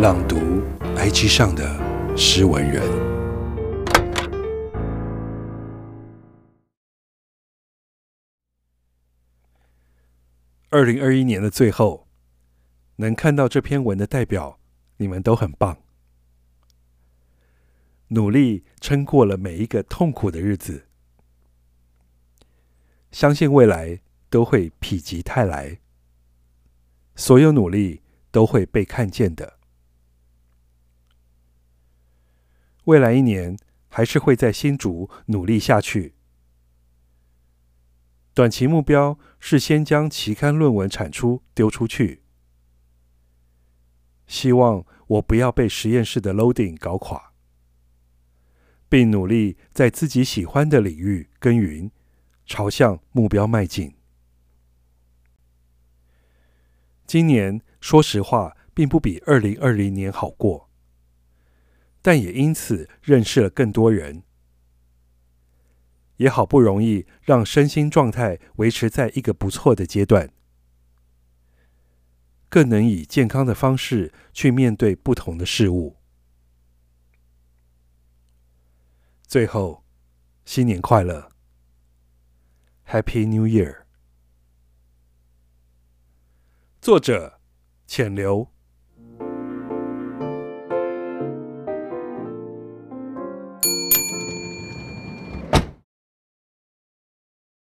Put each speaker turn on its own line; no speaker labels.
朗读 IG 上的诗文人。二零二一年的最后，能看到这篇文的代表，你们都很棒，努力撑过了每一个痛苦的日子，相信未来都会否极泰来，所有努力都会被看见的。未来一年还是会在新竹努力下去。短期目标是先将期刊论文产出丢出去。希望我不要被实验室的 loading 搞垮，并努力在自己喜欢的领域耕耘，朝向目标迈进。今年说实话，并不比二零二零年好过。但也因此认识了更多人，也好不容易让身心状态维持在一个不错的阶段，更能以健康的方式去面对不同的事物。最后，新年快乐，Happy New Year！作者：浅流。